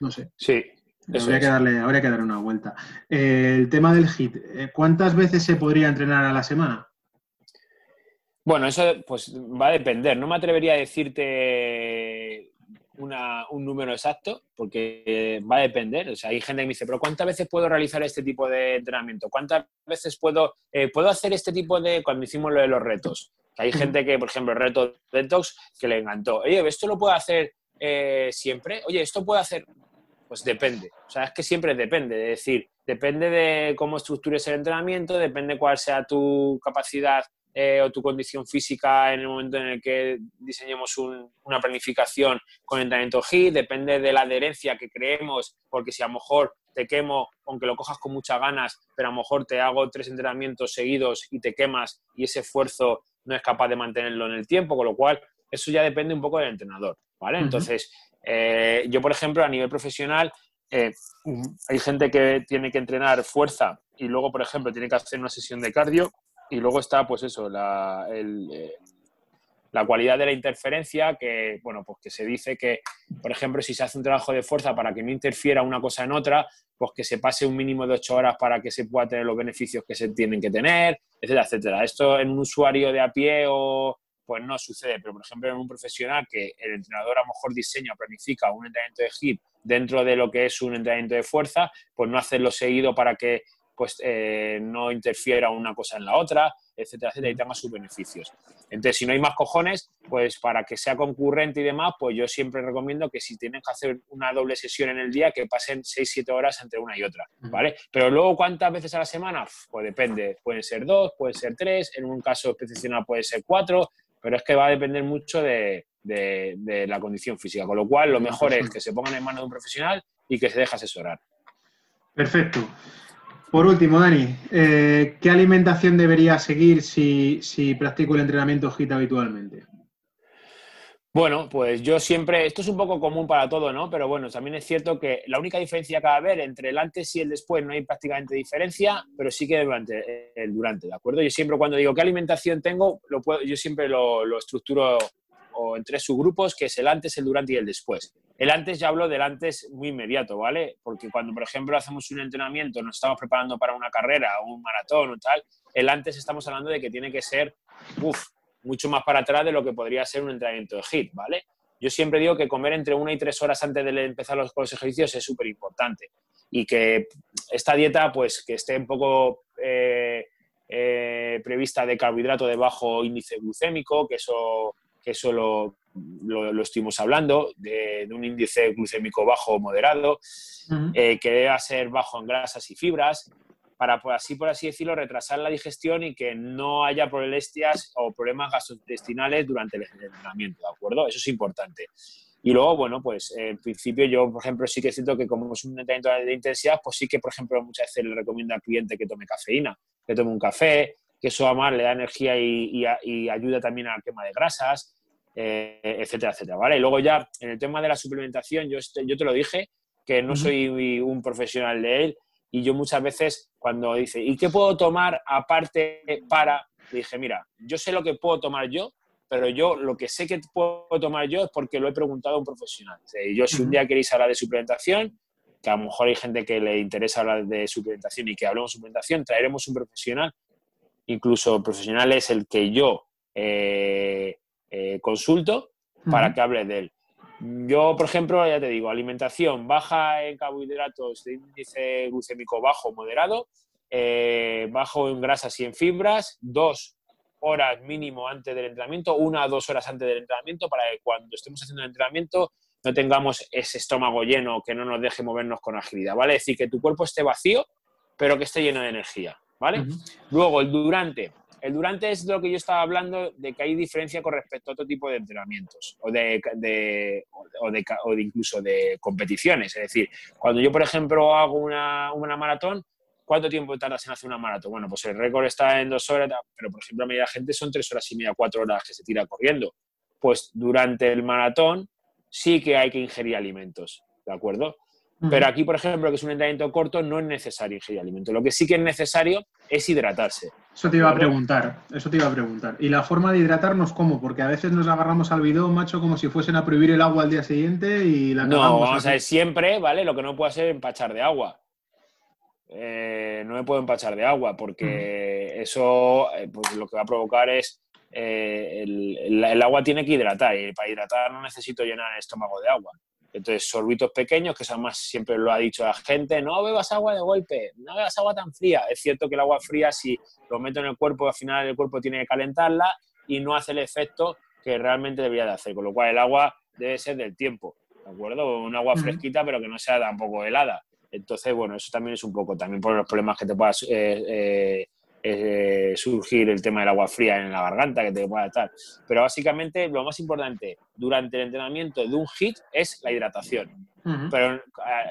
No sé. Sí, habría, que darle, habría que darle una vuelta. el tema del HIT, eh, ¿cuántas veces se podría entrenar a la semana? Bueno, eso pues va a depender. No me atrevería a decirte un número exacto porque va a depender. O sea, hay gente que me dice, pero ¿cuántas veces puedo realizar este tipo de entrenamiento? ¿Cuántas veces puedo, eh, puedo hacer este tipo de, cuando hicimos lo de los retos? hay gente que, por ejemplo, el reto detox, que le encantó. Oye, ¿esto lo puedo hacer eh, siempre? Oye, ¿esto puedo hacer? Pues depende. O sea, es que siempre depende. Es decir, depende de cómo estructures el entrenamiento, depende cuál sea tu capacidad eh, o tu condición física en el momento en el que diseñemos una planificación con entrenamiento HIIT, depende de la adherencia que creemos, porque si a lo mejor te quemo, aunque lo cojas con muchas ganas, pero a lo mejor te hago tres entrenamientos seguidos y te quemas y ese esfuerzo no es capaz de mantenerlo en el tiempo, con lo cual eso ya depende un poco del entrenador, ¿vale? Entonces, eh, yo, por ejemplo, a nivel profesional, eh, hay gente que tiene que entrenar fuerza y luego, por ejemplo, tiene que hacer una sesión de cardio y luego está, pues eso, la, eh, la cualidad de la interferencia, que, bueno, pues que se dice que, por ejemplo, si se hace un trabajo de fuerza para que no interfiera una cosa en otra, pues que se pase un mínimo de ocho horas para que se pueda tener los beneficios que se tienen que tener, etcétera, etcétera. Esto en un usuario de a pie o pues no sucede. Pero, por ejemplo, en un profesional que el entrenador a lo mejor diseña o planifica un entrenamiento de hip dentro de lo que es un entrenamiento de fuerza, pues no hacerlo seguido para que pues eh, no interfiera una cosa en la otra, etcétera, etcétera, y tenga sus beneficios. Entonces, si no hay más cojones, pues para que sea concurrente y demás, pues yo siempre recomiendo que si tienen que hacer una doble sesión en el día, que pasen 6-7 horas entre una y otra, ¿vale? Pero luego, ¿cuántas veces a la semana? Pues depende, pueden ser dos, pueden ser tres, en un caso excepcional puede ser cuatro, pero es que va a depender mucho de, la condición física. Con lo cual, lo mejor es que se pongan en manos de un profesional y que se deje asesorar. Perfecto. Por último, Dani, eh, ¿qué alimentación debería seguir si, si practico el entrenamiento HIT habitualmente? Bueno, pues yo siempre, esto es un poco común para todo, ¿no? Pero bueno, también es cierto que la única diferencia que va a haber entre el antes y el después no hay prácticamente diferencia, pero sí que durante el durante, ¿de acuerdo? Yo siempre cuando digo qué alimentación tengo, lo puedo, yo siempre lo, estructuro o en tres subgrupos, que es el antes, el durante y el después. El antes ya hablo del antes muy inmediato, ¿vale? Porque cuando, por ejemplo, hacemos un entrenamiento, nos estamos preparando para una carrera un maratón o tal, el antes estamos hablando de que tiene que ser, uff, mucho más para atrás de lo que podría ser un entrenamiento de HIT, ¿vale? Yo siempre digo que comer entre una y tres horas antes de empezar los, ejercicios es súper importante y que esta dieta, pues, que esté un poco eh, eh, prevista de carbohidrato de bajo índice glucémico, que eso, que eso lo, lo, estuvimos hablando, de, un índice glucémico bajo o moderado, eh, que debe ser bajo en grasas y fibras, para así por así decirlo retrasar la digestión y que no haya molestias o problemas gastrointestinales durante el entrenamiento, ¿de acuerdo? Eso es importante. Y luego, bueno, pues en principio yo, por ejemplo, sí que siento que como es un entrenamiento de intensidad, pues sí que, por ejemplo, muchas veces le recomiendo al cliente que tome cafeína, que tome un café, que eso además le da energía y, y, ayuda también a la quema de grasas, eh, etcétera, etcétera, ¿vale? Y luego ya, en el tema de la suplementación, yo, yo te lo dije, que no soy un profesional de él, y yo muchas veces cuando dice, ¿y qué puedo tomar aparte para? Dije, mira, yo sé lo que puedo tomar yo, pero yo lo que sé que puedo tomar yo es porque lo he preguntado a un profesional. yo si un día queréis hablar de suplementación, que a lo mejor hay gente que le interesa hablar de suplementación y que hablemos de suplementación, traeremos un profesional incluso profesional es el que yo eh, eh, consulto para que hable de él. Yo, por ejemplo, ya te digo, alimentación baja en carbohidratos de índice glucémico bajo moderado, eh, bajo en grasas y en fibras, dos horas mínimo antes del entrenamiento, una o dos horas antes del entrenamiento, para que cuando estemos haciendo el entrenamiento no tengamos ese estómago lleno que no nos deje movernos con agilidad, ¿vale? Es decir, que tu cuerpo esté vacío, pero que esté lleno de energía, ¿vale? Luego, el durante. El durante es de lo que yo estaba hablando, de que hay diferencia con respecto a otro tipo de entrenamientos o de, o de, incluso de competiciones. Es decir, cuando yo, por ejemplo, hago una, una maratón, ¿Cuánto tiempo tardas en hacer una maratón? Bueno, pues el récord está en dos horas, pero por ejemplo, a media gente son tres horas y media, cuatro horas que se tira corriendo. Pues durante el maratón sí que hay que ingerir alimentos, ¿de acuerdo? Pero aquí, por ejemplo, que es un entrenamiento corto, no es necesario ingerir alimentos. Lo que sí que es necesario es hidratarse. Eso te iba a preguntar, eso te iba a preguntar. ¿Y la forma de hidratarnos cómo? Porque a veces nos agarramos al bidón, macho, como si fuesen a prohibir el agua al día siguiente y la No, vamos a ver, siempre, ¿vale? Lo que no puede ser empachar de agua. Eh, no me puedo empachar de agua porque eso eh, pues lo que va a provocar es eh, el, agua tiene que hidratar y para hidratar no necesito llenar el estómago de agua. Entonces, sorbitos pequeños, que además siempre lo ha dicho la gente, no bebas agua de golpe, no bebas agua tan fría. Es cierto que el agua fría, si lo meto en el cuerpo, al final el cuerpo tiene que calentarla y no hace el efecto que realmente debería de hacer. Con lo cual, el agua debe ser del tiempo, ¿de acuerdo? Un agua fresquita, pero que no sea tampoco helada. Entonces, bueno, eso también es un poco también por los problemas que te pueda eh, eh, eh, surgir el tema del agua fría en la garganta, que te pueda estar. Pero básicamente lo más importante durante el entrenamiento de un HIT es la hidratación. Pero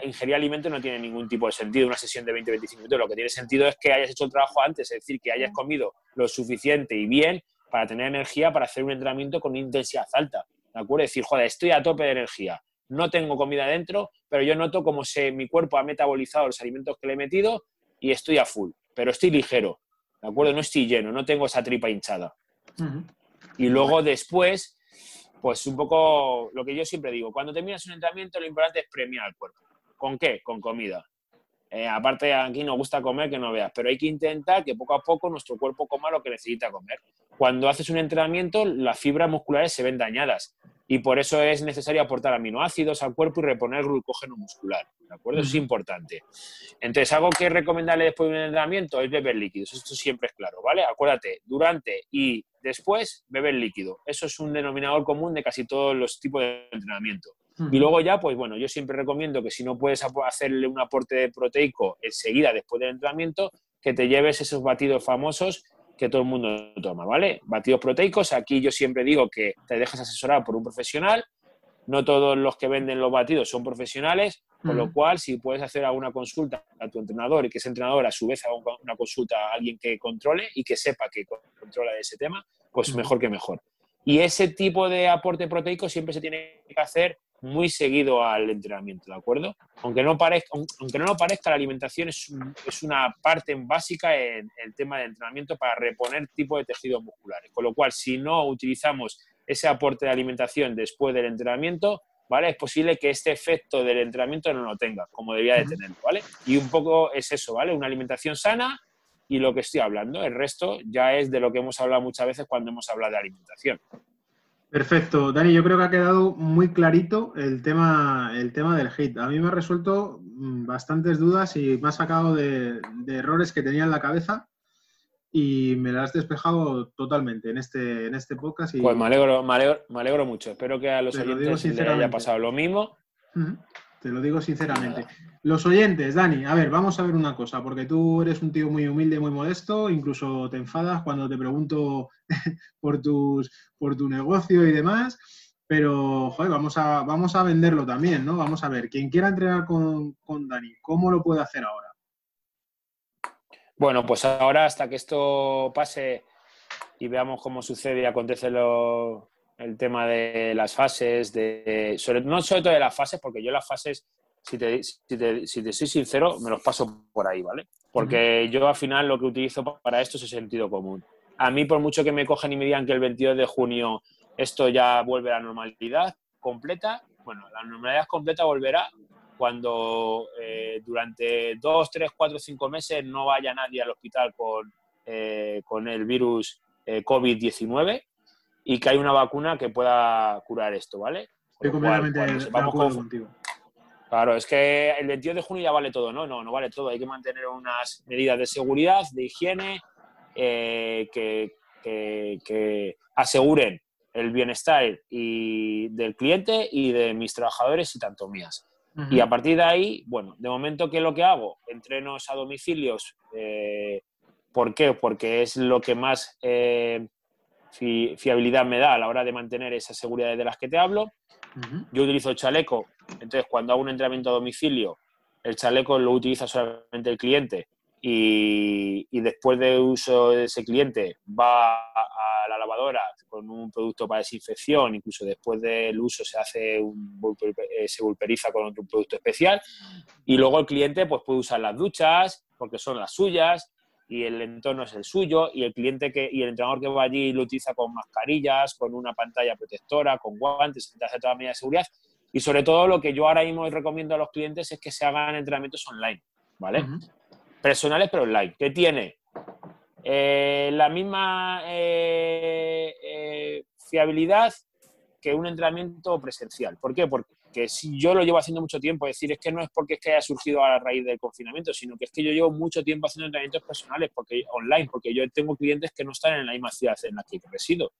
ingerir alimento no tiene ningún tipo de sentido. Una sesión de 20-25 minutos lo que tiene sentido es que hayas hecho el trabajo antes, es decir, que hayas comido lo suficiente y bien para tener energía para hacer un entrenamiento con intensidad alta. ¿De acuerdo? Es decir, joder, estoy a tope de energía no tengo comida dentro, pero yo noto como se, mi cuerpo ha metabolizado los alimentos que le he metido y estoy a full, pero estoy ligero, ¿de acuerdo? No estoy lleno, no tengo esa tripa hinchada. Y luego después, pues un poco lo que yo siempre digo, cuando terminas un entrenamiento lo importante es premiar al cuerpo. ¿Con qué? Con comida. Eh, aparte, aquí nos gusta comer que no veas, pero hay que intentar que poco a poco nuestro cuerpo coma lo que necesita comer. Cuando haces un entrenamiento, las fibras musculares se ven dañadas y por eso es necesario aportar aminoácidos al cuerpo y reponer glucógeno muscular. ¿De acuerdo? Eso es importante. Entonces, algo que es recomendable después de un entrenamiento es beber líquidos. Esto siempre es claro, ¿vale? Acuérdate, durante y después beber líquido. Eso es un denominador común de casi todos los tipos de entrenamiento. Y luego ya, pues bueno, yo siempre recomiendo que si no puedes hacerle un aporte proteico enseguida después del entrenamiento, que te lleves esos batidos famosos que todo el mundo toma, ¿vale? Batidos proteicos, aquí yo siempre digo que te dejas asesorar por un profesional, no todos los que venden los batidos son profesionales, con lo cual si puedes hacer alguna consulta a tu entrenador y que ese entrenador a su vez haga una consulta a alguien que controle y que sepa que controla ese tema, pues mejor que mejor. Y ese tipo de aporte proteico siempre se tiene que hacer muy seguido al entrenamiento, ¿de acuerdo? Aunque no, parezca, aunque no lo parezca, la alimentación es, es, una parte básica en el tema de entrenamiento para reponer tipo de tejidos musculares. Con lo cual, si no utilizamos ese aporte de alimentación después del entrenamiento, ¿vale? Es posible que este efecto del entrenamiento no lo tenga, como debía de tenerlo, ¿vale? Y un poco es eso, ¿vale? Una alimentación sana y lo que estoy hablando. El resto ya es de lo que hemos hablado muchas veces cuando hemos hablado de alimentación. Perfecto, Dani, yo creo que ha quedado muy clarito el tema, el tema del hit. A mí me ha resuelto mm, bastantes dudas y me ha sacado de, errores que tenía en la cabeza y me las has despejado totalmente en este, en este podcast. Y... Pues me alegro, me alegro, mucho. Espero que a los oyentes les haya pasado lo mismo. Te lo digo sinceramente. Los oyentes, Dani, a ver, vamos a ver una cosa, porque tú eres un tío muy humilde, muy modesto, incluso te enfadas cuando te pregunto por, tus, por tu negocio y demás, pero joder, vamos a, vamos a venderlo también, ¿no? Vamos a ver, quien quiera entrenar con, con Dani, ¿cómo lo puede hacer ahora? Bueno, pues ahora hasta que esto pase y veamos cómo sucede y acontece lo, el tema de las fases, de, sobre, no sobre todo de las fases, porque yo las fases, si te, si, te, si te soy sincero, me los paso por ahí, ¿vale? Porque yo al final lo que utilizo para esto es el sentido común. A mí, por mucho que me cojan y me digan que el 22 de junio esto ya vuelve a la normalidad completa, bueno, la normalidad completa volverá cuando eh, durante dos, tres, cuatro, cinco meses no vaya nadie al hospital con eh, con el virus eh, COVID-19 y que hay una vacuna que pueda curar esto, ¿vale? Estoy completamente de acuerdo contigo. Claro, es que el 22 de junio ya vale todo, ¿no? No, no vale todo. Hay que mantener unas medidas de seguridad, de higiene, eh, que, aseguren el bienestar y del cliente y de mis trabajadores y tanto mías. Y a partir de ahí, bueno, de momento, ¿qué es lo que hago? Entrenos a domicilios. Eh, ¿Por qué? Porque es lo que más eh, fiabilidad me da a la hora de mantener esas seguridades de las que te hablo. Yo utilizo el chaleco, entonces cuando hago un entrenamiento a domicilio, el chaleco lo utiliza solamente el cliente y, después de uso de ese cliente va a la lavadora con un producto para desinfección, incluso después del uso se hace un, eh, se pulveriza con otro producto especial y luego el cliente pues puede usar las duchas porque son las suyas y el entorno es el suyo y el cliente que y el entrenador que va allí lo utiliza con mascarillas, con una pantalla protectora, con guantes, hace toda la medida de seguridad y sobre todo lo que yo ahora mismo recomiendo a los clientes es que se hagan entrenamientos online, ¿vale? Personales pero online. ¿Qué tiene? Eh, la misma eh, eh, fiabilidad que un entrenamiento presencial. ¿Por qué? Porque que si yo lo llevo haciendo mucho tiempo, es decir, es que no es porque es que haya surgido a raíz del confinamiento, sino que es que yo llevo mucho tiempo haciendo entrenamientos personales porque online, porque yo tengo clientes que no están en la misma ciudad en la que resido.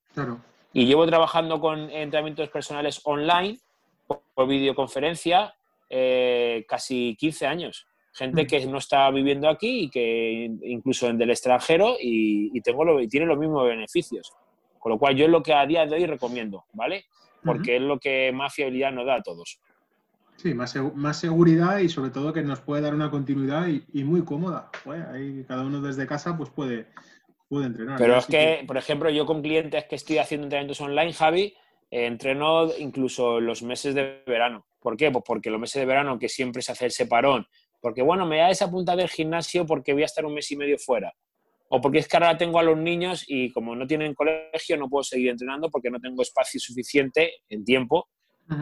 Y llevo trabajando con entrenamientos personales online por, videoconferencia eh, casi 15 años. Gente mm. que no está viviendo aquí y que incluso en del extranjero y, tengo lo, y tiene los mismos beneficios. Con lo cual yo es lo que a día de hoy recomiendo, ¿vale? Porque es lo que más fiabilidad nos da a todos. Sí, más, más seguridad y sobre todo que nos puede dar una continuidad y, muy cómoda. ahí cada uno desde casa pues puede, puede entrenar. Pero es que, por ejemplo, yo con clientes que estoy haciendo entrenamientos online, Javi, eh, entreno incluso los meses de verano. ¿Por qué? Pues porque los meses de verano que siempre se hace el separón, porque bueno, me da esa punta del gimnasio porque voy a estar un mes y medio fuera o porque es que ahora tengo a los niños y como no tienen colegio no puedo seguir entrenando porque no tengo espacio suficiente en tiempo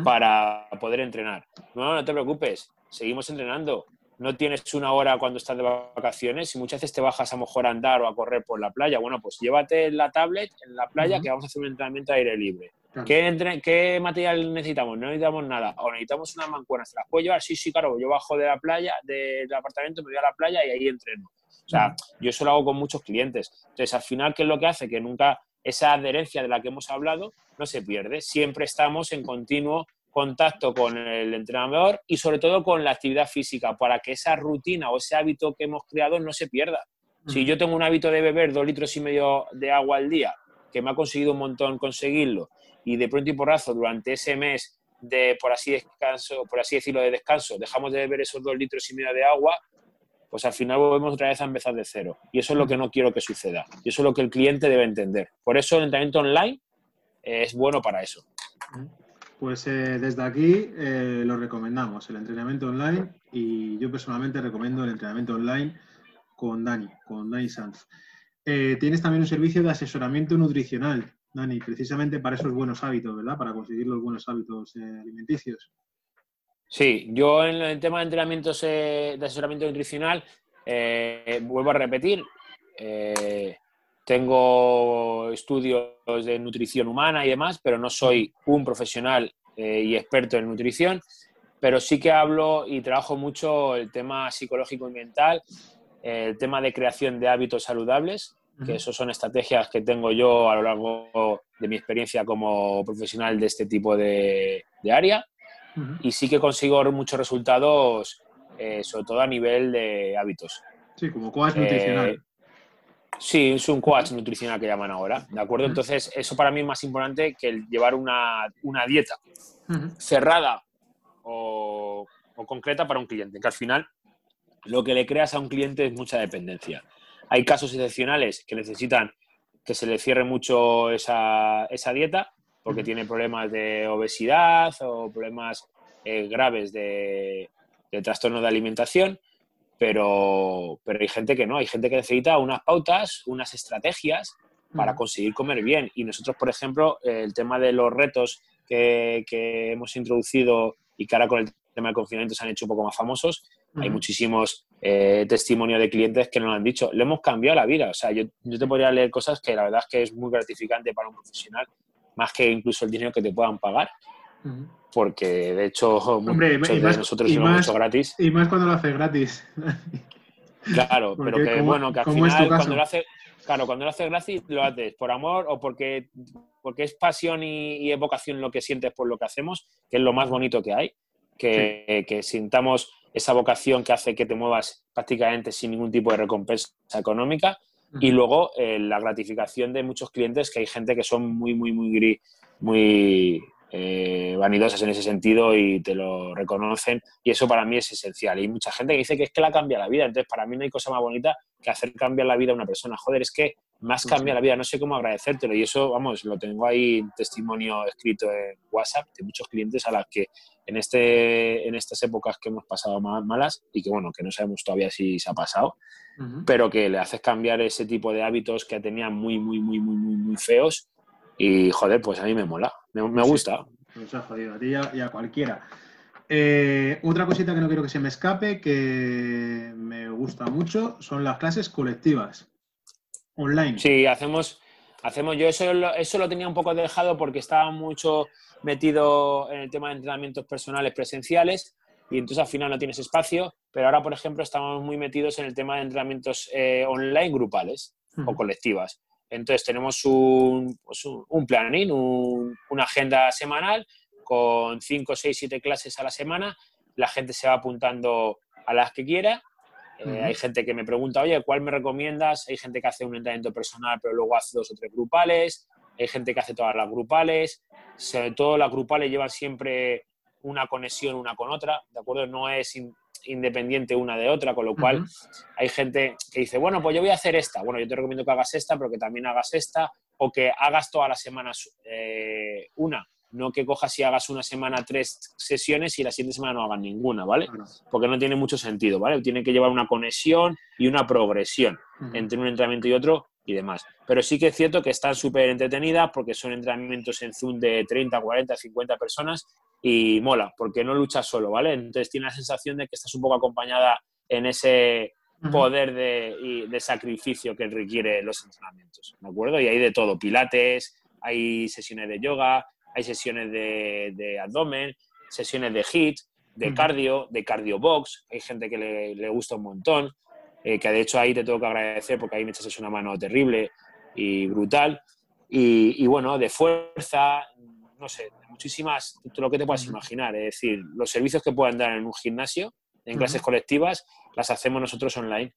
para poder entrenar. No, no te preocupes, seguimos entrenando. No tienes una hora cuando estás de vacaciones y muchas veces te bajas a lo mejor a andar o a correr por la playa. Bueno, pues llévate la tablet en la playa que vamos a hacer un entrenamiento a aire libre. ¿Qué, ¿Qué, material necesitamos? No necesitamos nada. O necesitamos unas mancuernas. ¿Te las puedo llevar? Sí, sí, claro. Yo bajo de la playa, del apartamento, me voy a la playa y ahí entreno. O sea, yo eso lo hago con muchos clientes. Entonces, al final, ¿qué es lo que hace? Que nunca esa adherencia de la que hemos hablado no se pierde. Siempre estamos en continuo contacto con el entrenador y sobre todo con la actividad física para que esa rutina o ese hábito que hemos creado no se pierda. Si yo tengo un hábito de beber dos litros y medio de agua al día, que me ha conseguido un montón conseguirlo, y de pronto y porrazo durante ese mes de, por así, descanso, por así decirlo, de descanso, dejamos de beber esos dos litros y medio de agua, pues al final volvemos otra vez a empezar de cero. Y eso es lo que no quiero que suceda. Y eso es lo que el cliente debe entender. Por eso el entrenamiento online es bueno para eso. Pues eh, desde aquí eh, lo recomendamos, el entrenamiento online. Y yo personalmente recomiendo el entrenamiento online con Dani, con Dani Sanz. Eh, tienes también un servicio de asesoramiento nutricional, Dani, precisamente para esos buenos hábitos, ¿verdad? Para conseguir los buenos hábitos alimenticios. Sí, yo en el tema de entrenamientos eh, de asesoramiento nutricional, eh, vuelvo a repetir, eh, tengo estudios de nutrición humana y demás, pero no soy un profesional y experto en nutrición, pero sí que hablo y trabajo mucho el tema psicológico y mental, el tema de creación de hábitos saludables, que eso son estrategias que tengo yo a lo largo de mi experiencia como profesional de este tipo de área y sí que consigo muchos resultados, eh, sobre todo a nivel de hábitos. Sí, como coach nutricional. Eh, sí, es un coach nutricional que llaman ahora, ¿de acuerdo? Entonces, eso para mí es más importante que el llevar una, dieta cerrada o, o concreta para un cliente, que al final lo que le creas a un cliente es mucha dependencia. Hay casos excepcionales que necesitan que se le cierre mucho esa, esa dieta porque tiene problemas de obesidad o problemas eh, graves de, trastorno de alimentación, pero, pero hay gente que no, hay gente que necesita unas pautas, unas estrategias para conseguir comer bien. Y nosotros, por ejemplo, el tema de los retos que, hemos introducido y que ahora con el tema del confinamiento se han hecho un poco más famosos, hay muchísimos eh, testimonio de clientes que nos han dicho, le hemos cambiado la vida. O sea, yo, yo, te podría leer cosas que la verdad es que es muy gratificante para un profesional, más que incluso el dinero que te puedan pagar. Porque de hecho, Hombre, muchos de nosotros lo hemos hecho gratis. Y más cuando lo haces gratis. Claro, pero que bueno, que al final cuando lo haces Claro, cuando lo haces gratis, lo haces por amor o porque, porque es pasión y, y, vocación lo que sientes por lo que hacemos, que es lo más bonito que hay, que, que sintamos esa vocación que hace que te muevas prácticamente sin ningún tipo de recompensa económica. Y luego eh, la gratificación de muchos clientes, que hay gente que son muy, muy, muy, muy eh, vanidosas en ese sentido y te lo reconocen. Y eso para mí es esencial. Y hay mucha gente que dice que es que la cambia la vida. Entonces, para mí no hay cosa más bonita que hacer cambiar la vida a una persona. Joder, es que más cambia la vida. No sé cómo agradecértelo. Y eso, vamos, lo tengo ahí en testimonio escrito en WhatsApp de muchos clientes a las que en, este, en estas épocas que hemos pasado malas y que, bueno, que no sabemos todavía si se ha pasado, pero que le haces cambiar ese tipo de hábitos que tenían muy, muy, muy, muy, muy, muy feos. Y, joder, pues a mí me mola, me, me gusta. Nos ha jodido a ti y a, cualquiera. Eh, otra cosita que no quiero que se me escape, que me gusta mucho, son las clases colectivas online. Sí, hacemos, hacemos yo eso, eso lo tenía un poco dejado porque estaba mucho metido en el tema de entrenamientos personales presenciales y entonces al final no tienes espacio, pero ahora, por ejemplo, estamos muy metidos en el tema de entrenamientos eh, online grupales o colectivas. Entonces tenemos un, pues un, planning, una agenda semanal con 5, 6, 7 clases a la semana. La gente se va apuntando a las que quiera. Eh, hay gente que me pregunta, oye, ¿cuál me recomiendas? Hay gente que hace un entrenamiento personal, pero luego hace dos o tres grupales. Hay gente que hace todas las grupales, sobre todo las grupales llevan siempre una conexión una con otra, ¿de acuerdo? No es independiente una de otra, con lo cual hay gente que dice, bueno, pues yo voy a hacer esta, bueno, yo te recomiendo que hagas esta, pero que también hagas esta, o que hagas todas las semanas eh, una, no que cojas y hagas una semana tres sesiones y la siguiente semana no hagas ninguna, ¿vale? Porque no tiene mucho sentido, ¿vale? Tiene que llevar una conexión y una progresión entre un entrenamiento y otro y demás. Pero sí que es cierto que están súper entretenidas porque son entrenamientos en Zoom de 30, 40, 50 personas y mola, porque no luchas solo, ¿vale? Entonces tiene la sensación de que estás un poco acompañada en ese poder de, de sacrificio que requiere los entrenamientos, ¿de acuerdo? Y hay de todo, pilates, hay sesiones de yoga, hay sesiones de, abdomen, sesiones de HIIT, de cardio, de cardio box, hay gente que le, le gusta un montón. Eh, que de hecho ahí te tengo que agradecer porque ahí me echas una mano terrible y brutal. Y, bueno, de fuerza, no sé, muchísimas, lo que te puedas imaginar. Es decir, los servicios que puedan dar en un gimnasio, en clases colectivas, las hacemos nosotros online,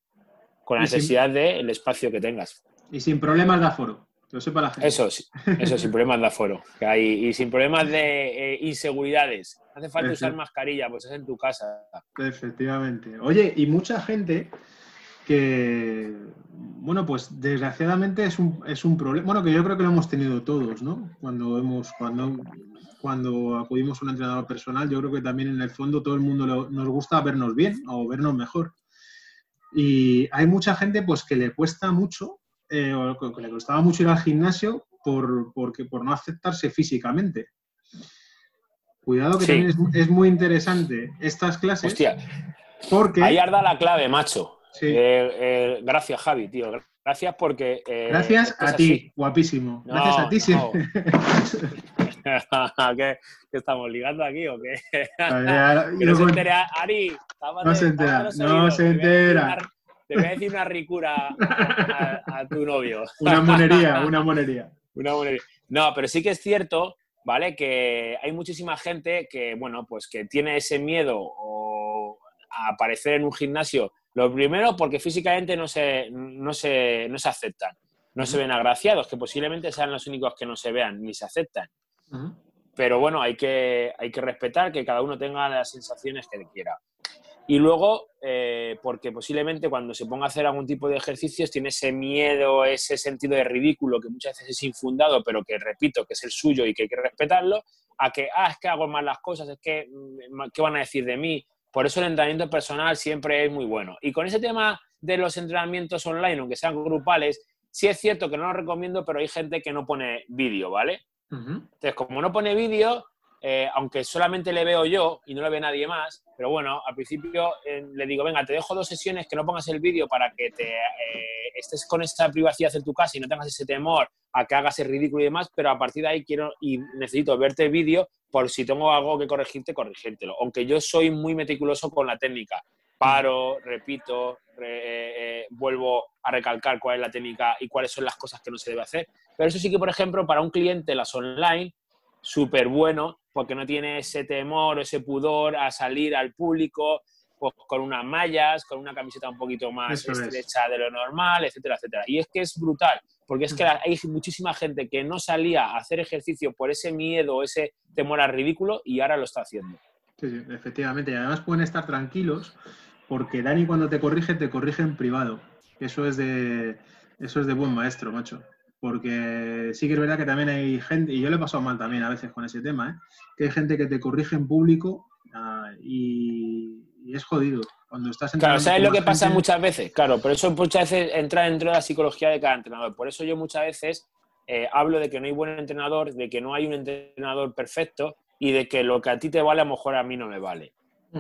con la necesidad del espacio que tengas. Y sin problemas de aforo. Lo sepa la gente. Eso, eso sin problemas de aforo. Y sin problemas de eh, inseguridades. hace falta usar mascarilla, pues es en tu casa. Efectivamente. Oye, y mucha gente que, bueno, pues desgraciadamente es un, es un problema, bueno, que yo creo que lo hemos tenido todos, ¿no? Cuando, hemos, cuando, cuando acudimos a un entrenador personal, yo creo que también en el fondo todo el mundo nos gusta vernos bien o vernos mejor. Y hay mucha gente pues que le cuesta mucho, eh, o que le costaba mucho ir al gimnasio por, porque, por no aceptarse físicamente. Cuidado que también es, muy interesante estas clases. Hostia. Porque... Ahí arda la clave, macho. Eh, eh, gracias, Javi, tío. Gracias porque. Eh, gracias a ti, guapísimo. gracias a ti, sí. ¿Qué, estamos ligando aquí o qué? no se entere, Ari. No se entera, no se entera. Te voy a decir una ricura a, tu novio. Una monería, una monería. Una monería. No, pero sí que es cierto, ¿vale? Que hay muchísima gente que, bueno, pues que tiene ese miedo a aparecer en un gimnasio lo primero, porque físicamente no se, no se, no se aceptan, no se ven agraciados, que posiblemente sean los únicos que no se vean ni se aceptan. Pero bueno, hay que, hay que respetar que cada uno tenga las sensaciones que quiera. Y luego, eh, porque posiblemente cuando se ponga a hacer algún tipo de ejercicios tiene ese miedo, ese sentido de ridículo que muchas veces es infundado, pero que repito, que es el suyo y que hay que respetarlo, a que, ah, es que hago mal las cosas, es que, mm, ¿qué van a decir de mí? Por eso el entrenamiento personal siempre es muy bueno. Y con ese tema de los entrenamientos online, aunque sean grupales, sí es cierto que no lo recomiendo, pero hay gente que no pone vídeo, ¿vale? Entonces, como no pone vídeo, eh, aunque solamente le veo yo y no le ve nadie más, pero bueno, al principio eh, le digo, venga, te dejo dos sesiones que no pongas el vídeo para que te eh, estés con esta privacidad en tu casa y no tengas ese temor a que hagas el ridículo y demás, pero a partir de ahí quiero y necesito verte el vídeo por si tengo algo que corregirte, corregírtelo. Aunque yo soy muy meticuloso con la técnica. Paro, repito, vuelvo a recalcar cuál es la técnica y cuáles son las cosas que no se debe hacer. Pero eso sí que, por ejemplo, para un cliente las online, súper bueno, porque no tiene ese temor, ese pudor a salir al público pues, con unas mallas, con una camiseta un poquito más estrecha de lo normal, etcétera, etcétera. Y es que es brutal, porque es que mm. hay muchísima gente que no salía a hacer ejercicio por ese miedo, ese temor al ridículo y ahora lo está haciendo. Sí, sí, efectivamente. Y además pueden estar tranquilos porque Dani cuando te corrige, te corrige en privado. Eso es de, eso es de buen maestro, macho. Porque sí que es verdad que también hay gente, y yo le he pasado mal también a veces con ese tema, ¿eh? que hay gente que te corrige en público ah, y, es jodido. Cuando estás Claro, ¿sabes lo que pasa muchas veces? Claro, pero eso muchas veces entra dentro de la psicología de cada entrenador. Por eso yo muchas veces eh, hablo de que no hay buen entrenador, de que no hay un entrenador perfecto y de que lo que a ti te vale a lo mejor a mí no me vale.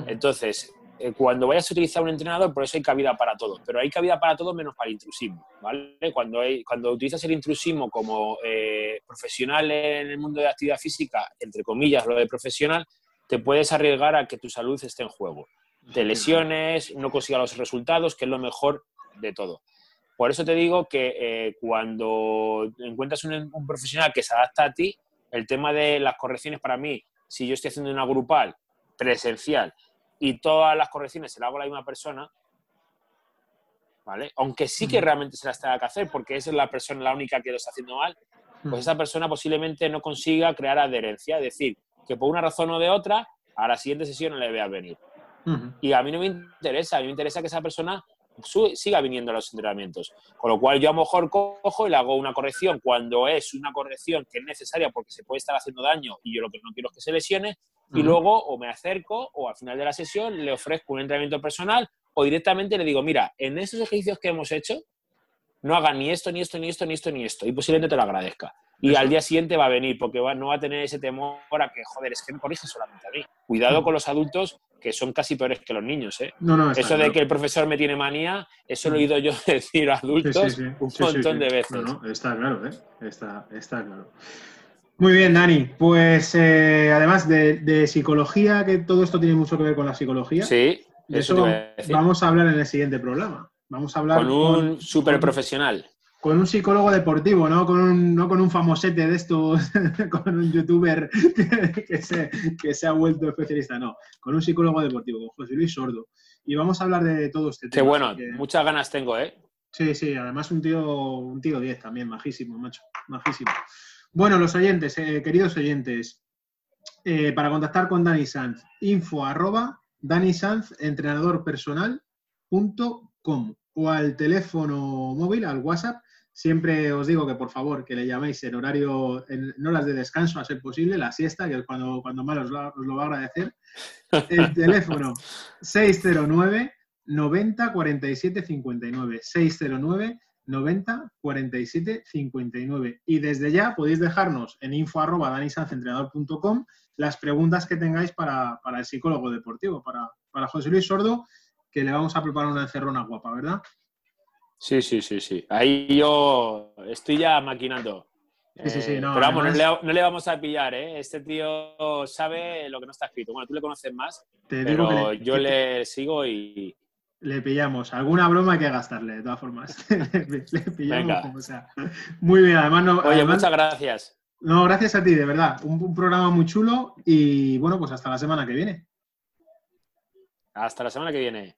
Entonces, eh, cuando vayas a utilizar un entrenador, por eso hay cabida para todos, pero hay cabida para todos menos para el intrusismo, ¿vale? Cuando, hay, cuando utilizas el intrusismo como eh, profesional en el mundo de actividad física, entre comillas, lo de profesional, te puedes arriesgar a que tu salud esté en juego. Te lesiones, no consigas los resultados, que es lo mejor de todo. Por eso te digo que eh, cuando encuentras un, un profesional que se adapta a ti, el tema de las correcciones para mí, si yo estoy haciendo una grupal presencial y todas las correcciones se las hago a la misma persona, ¿vale? Aunque sí que realmente se las tenga que hacer, porque esa es la persona la única que lo está haciendo mal, pues esa persona posiblemente no consiga crear adherencia, es decir, que por una razón o de otra, a la siguiente sesión no le vea venir. Y a mí no me interesa, a mí me interesa que esa persona siga viniendo a los entrenamientos. Con lo cual yo a lo mejor cojo y le hago una corrección cuando es una corrección que es necesaria porque se puede estar haciendo daño y yo lo que no quiero es que se lesione, y luego o me acerco o al final de la sesión le ofrezco un entrenamiento personal o directamente le digo, mira, en estos ejercicios que hemos hecho, no hagan ni esto, ni esto, ni esto, ni esto, ni esto. Y posiblemente te lo agradezca. Y al día siguiente va a venir porque no va a tener ese temor a que, joder, es que me corrige solamente a mí. Cuidado con los adultos que son casi peores que los niños. ¿eh? eso de que el profesor me tiene manía, eso lo he oído yo decir a adultos un montón de veces. está claro, ¿eh? está, está claro. Muy bien, Dani. Pues eh, además de, psicología, que todo esto tiene mucho que ver con la psicología. Sí, eso, vamos a hablar en el siguiente programa. Vamos a hablar con un super profesional. Con un psicólogo deportivo, ¿no? Con un, no con un famosete de estos, con un youtuber que, se, que se ha vuelto especialista, no. Con un psicólogo deportivo, con José Luis Sordo. Y vamos a hablar de todo este tema. Qué bueno, muchas ganas tengo, ¿eh? Sí, sí, además un tío, un tío 10 también, majísimo, macho, majísimo. Bueno, los oyentes, eh, queridos oyentes, eh, para contactar con Dani Sanz, info arroba Dani Sanz, entrenadorpersonal.com o al teléfono móvil, al WhatsApp. Siempre os digo que por favor que le llaméis en horario, en horas de descanso a ser posible, la siesta, que es cuando, cuando más os lo, os lo va a agradecer. El teléfono 609 90 47 59. 609 90 47 59. Y desde ya podéis dejarnos en info arroba las preguntas que tengáis para, el psicólogo deportivo, para, para, José Luis Sordo, que le vamos a preparar una encerrona guapa, ¿verdad? Sí, sí, sí, sí. Ahí yo estoy ya maquinando. Sí, sí, sí, no, pero vamos, no, le, vamos a pillar, ¿eh? Este tío sabe lo que no está escrito. Bueno, tú le conoces más, pero yo le sigo y, le pillamos. Alguna broma hay que gastarle, de todas formas. le, pillamos como sea. Muy bien, además no. Oye, muchas gracias. No, gracias a ti, de verdad. Un, programa muy chulo y bueno, pues hasta la semana que viene. Hasta la semana que viene.